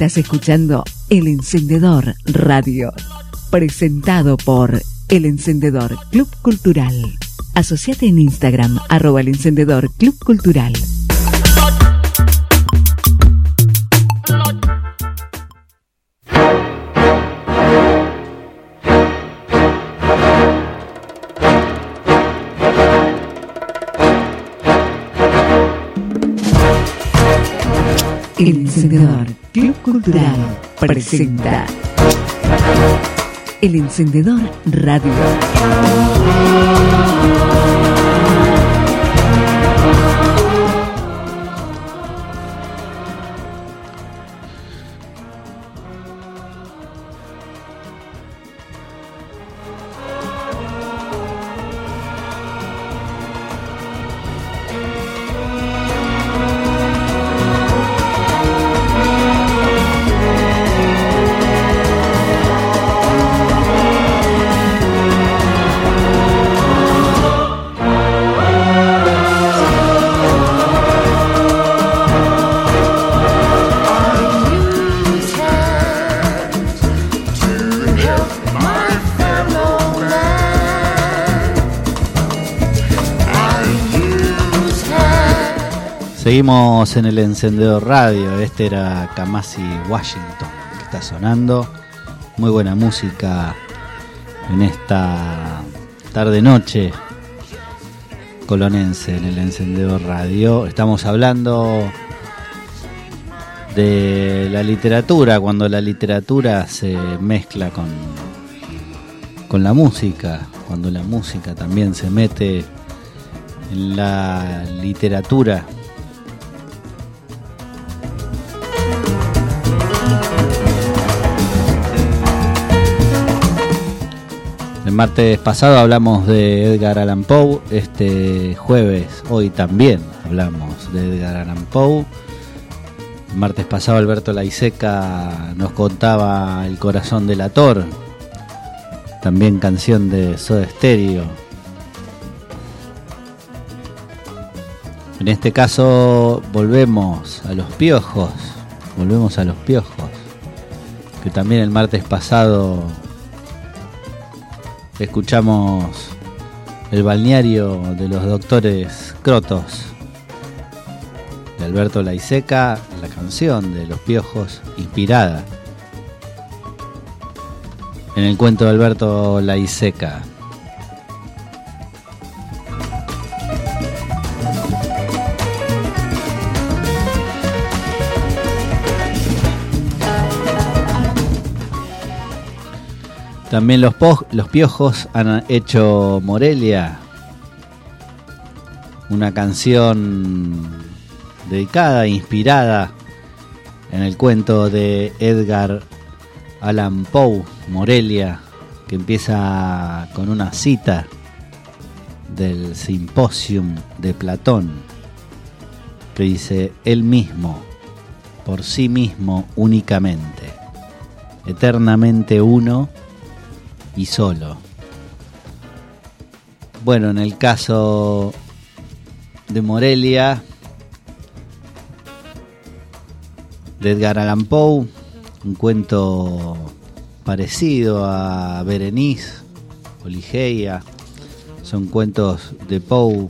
Estás escuchando El Encendedor Radio, presentado por El Encendedor Club Cultural. Asociate en Instagram, arroba El Encendedor Club Cultural. El Encendedor Club Cultural presenta El Encendedor Radio. Seguimos en el encendedor radio. Este era Kamasi Washington que está sonando. Muy buena música en esta tarde-noche colonense en el encendedor radio. Estamos hablando de la literatura, cuando la literatura se mezcla con, con la música, cuando la música también se mete en la literatura. Martes pasado hablamos de Edgar Allan Poe, este jueves, hoy también hablamos de Edgar Allan Poe. El martes pasado Alberto Laiseca nos contaba El corazón del ator, también canción de Soda Stereo. En este caso volvemos a los piojos, volvemos a los piojos, que también el martes pasado escuchamos el balneario de los doctores Crotos de Alberto Laiseca, la canción de los piojos inspirada en el cuento de Alberto Laiseca. También los, los piojos han hecho Morelia, una canción dedicada, inspirada en el cuento de Edgar Allan Poe, Morelia, que empieza con una cita del Simposium de Platón, que dice, él mismo, por sí mismo únicamente, eternamente uno, y solo. Bueno, en el caso de Morelia, de Edgar Allan Poe, un cuento parecido a Berenice o Ligeia, son cuentos de Poe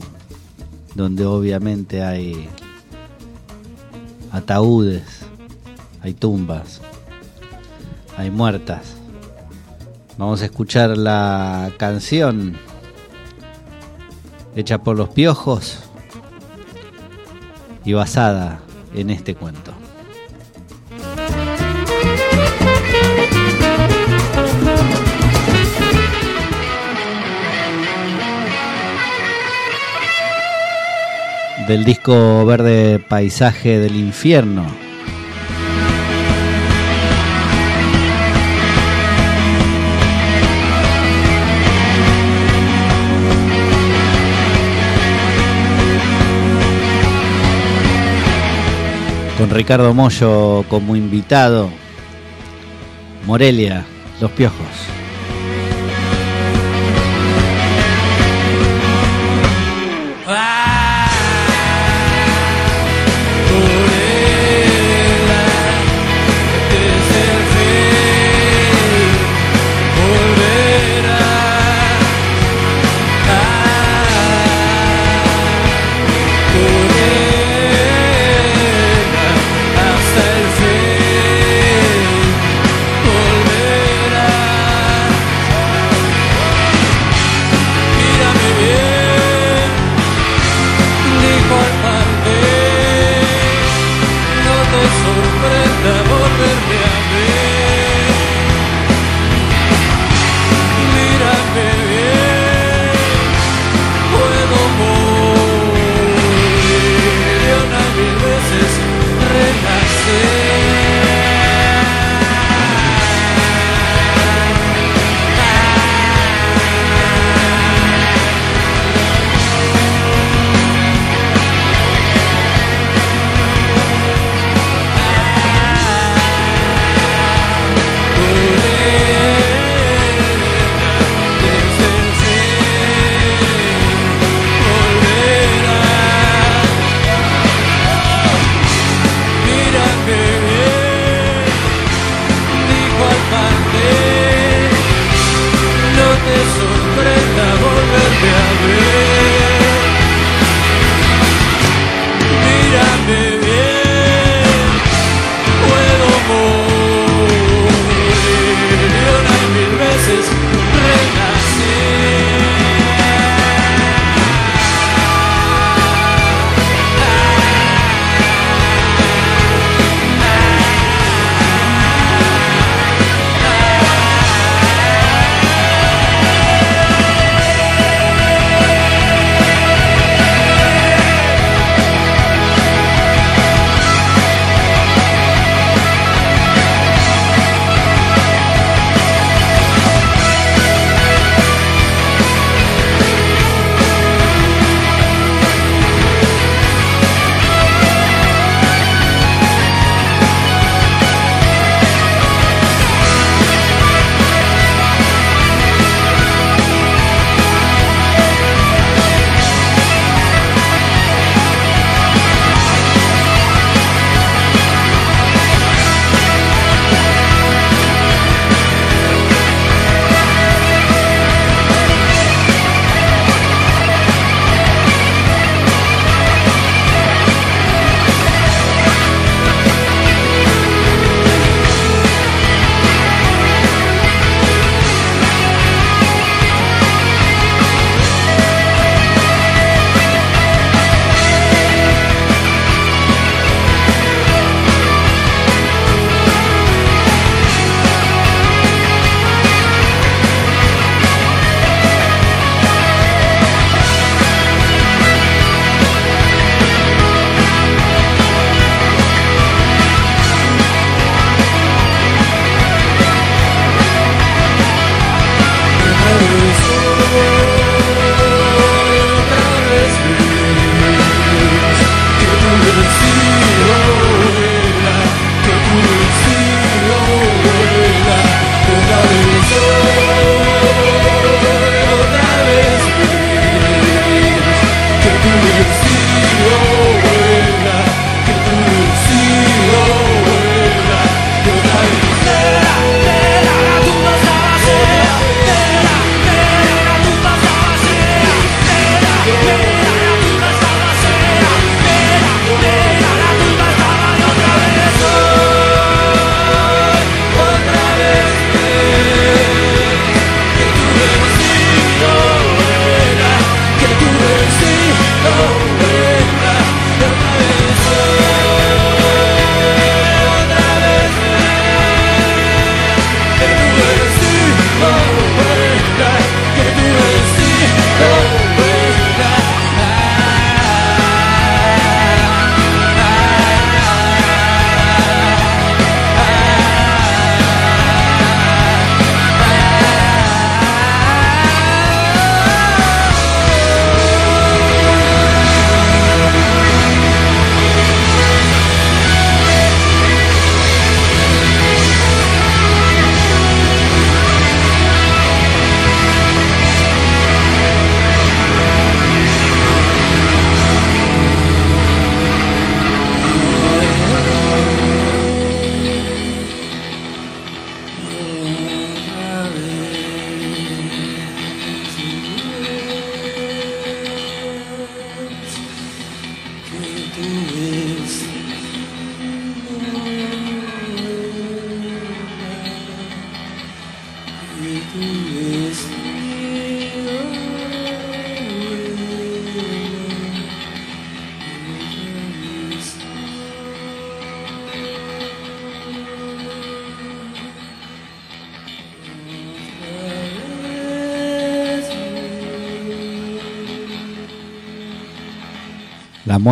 donde obviamente hay ataúdes, hay tumbas, hay muertas. Vamos a escuchar la canción hecha por los piojos y basada en este cuento. Del disco Verde Paisaje del Infierno con Ricardo Mollo como invitado. Morelia, Los Piojos.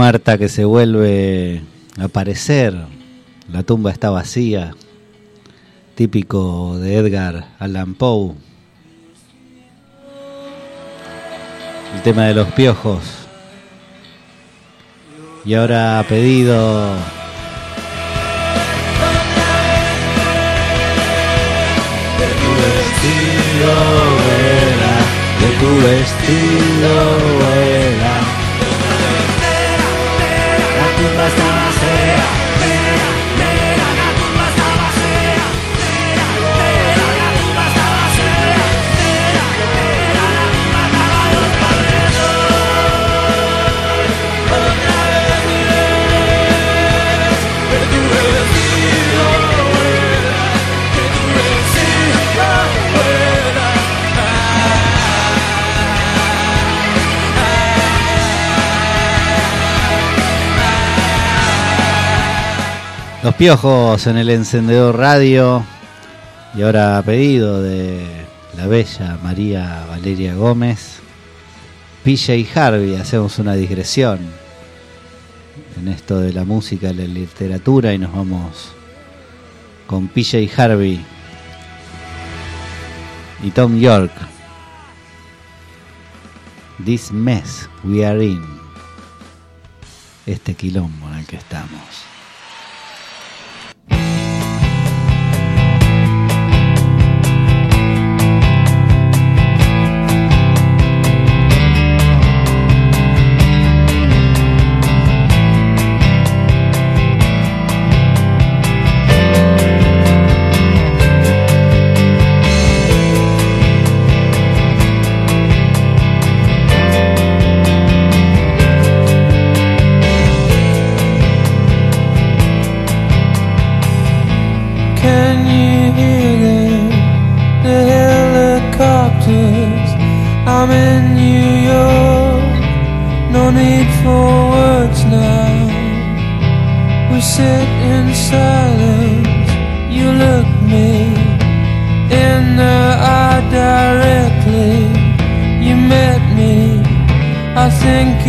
La muerta que se vuelve a aparecer, la tumba está vacía, típico de Edgar Allan Poe. El tema de los piojos. Y ahora ha pedido vestido de tu vestido vuela. La tumba ez da Los piojos en el encendedor radio. Y ahora a pedido de la bella María Valeria Gómez. Pilla y Harvey, hacemos una digresión en esto de la música la literatura y nos vamos con Pilla y Harvey y Tom York. This mess we are in. Este quilombo en el que estamos.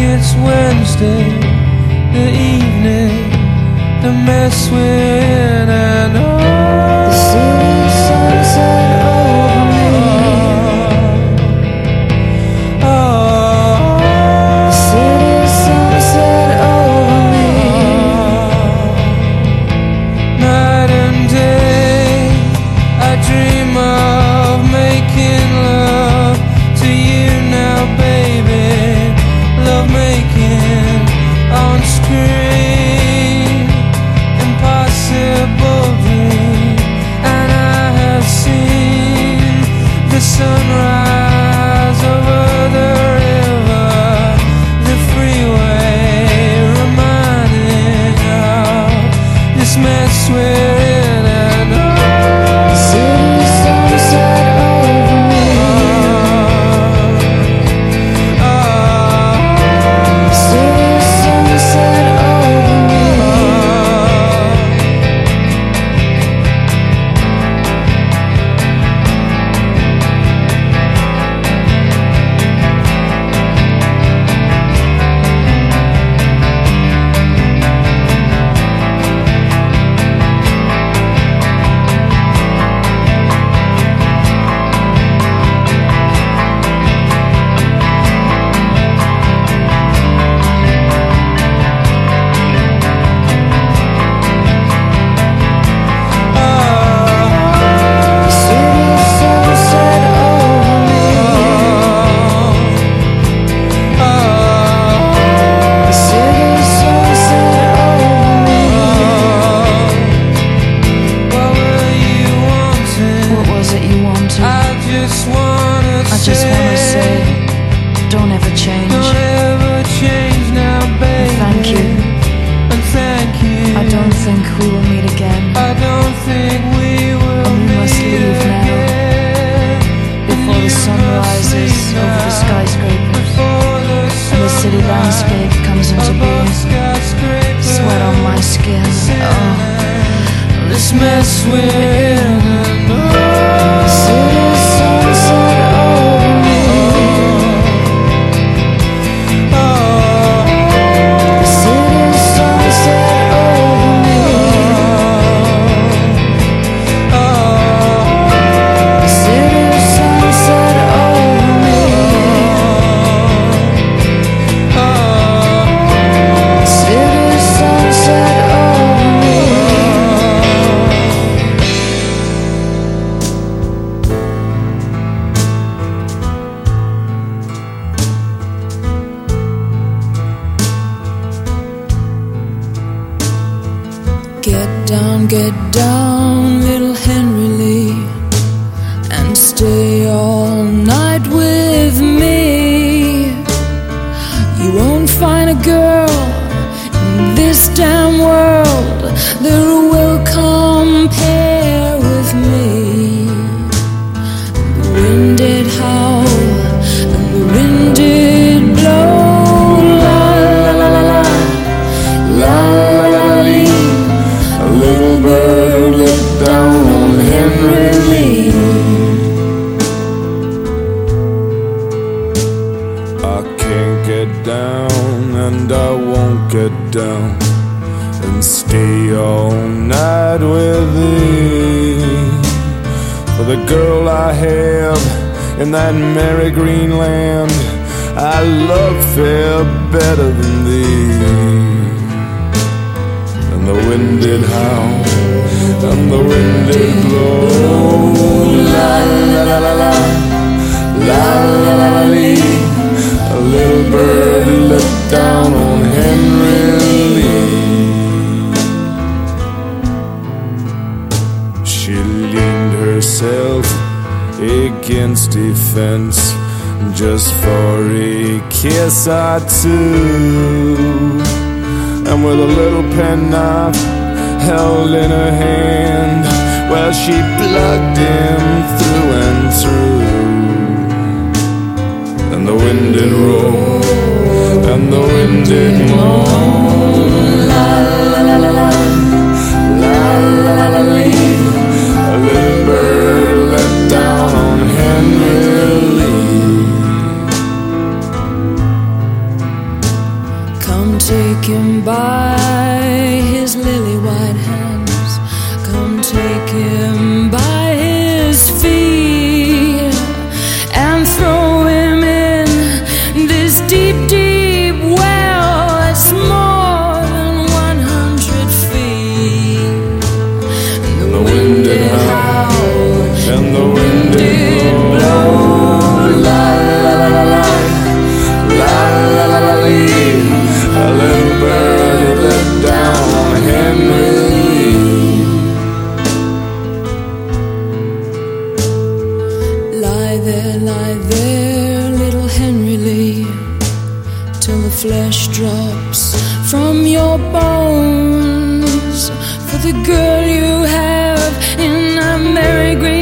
It's Wednesday, the evening the mess we're in flesh drops from your bones. For the girl you have in a merry green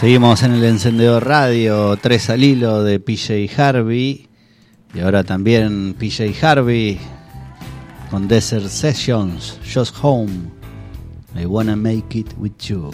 Seguimos en el encendedor radio, tres al hilo de PJ Harvey. Y ahora también PJ Harvey con Desert Sessions, Just Home. I wanna make it with you.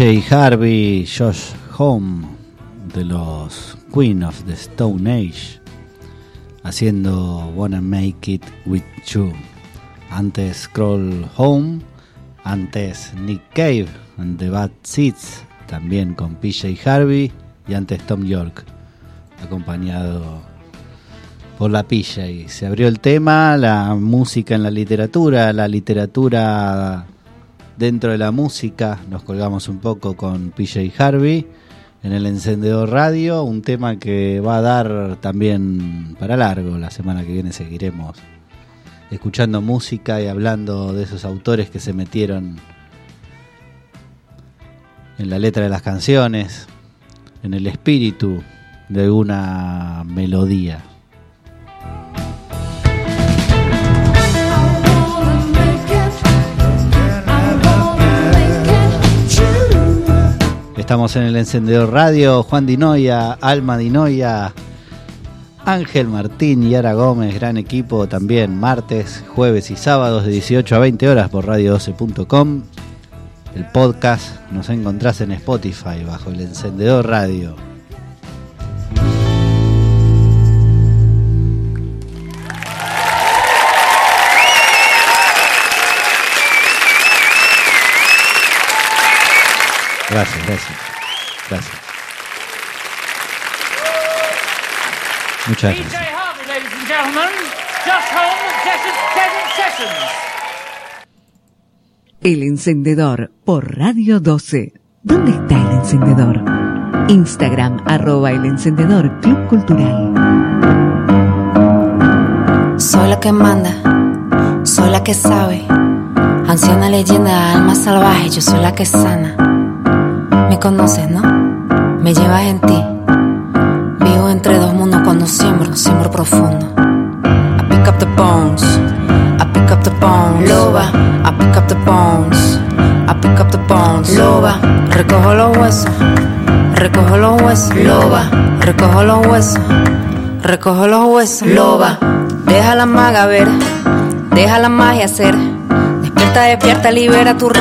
PJ Harvey, Josh Home, de los Queen of the Stone Age, haciendo Wanna Make It With You. Antes Scroll Home, antes Nick Cave and the Bad Seeds, también con PJ Harvey, y antes Tom York, acompañado por la PJ. Se abrió el tema, la música en la literatura, la literatura dentro de la música, nos colgamos un poco con PJ Harvey en el encendedor radio, un tema que va a dar también para largo. La semana que viene seguiremos escuchando música y hablando de esos autores que se metieron en la letra de las canciones, en el espíritu de alguna melodía. Estamos en el encendedor radio, Juan Dinoya, Alma Dinoya, Ángel Martín y Ara Gómez, gran equipo también, martes, jueves y sábados de 18 a 20 horas por radio12.com. El podcast nos encontrás en Spotify bajo el encendedor radio. Gracias, gracias. Gracias. Muchas gracias. Harvey, ladies and gentlemen. Just home Desert, Desert Sessions. El encendedor por Radio 12. ¿Dónde está el encendedor? Instagram arroba el encendedor Club Cultural. Soy la que manda, soy la que sabe. Anciana leyenda, alma salvaje, yo soy la que sana. Me conoces, ¿no? Me llevas en ti. Vivo entre dos mundos cuando siembro, siembro profundo. I pick up the bones, I pick up the bones. Loba, I pick up the bones, I pick up the bones. Loba, recojo los huesos, recojo los huesos. Loba, recojo los huesos, recojo los huesos. Loba, deja la maga ver, deja la magia hacer. Despierta, despierta, libera tu rabia.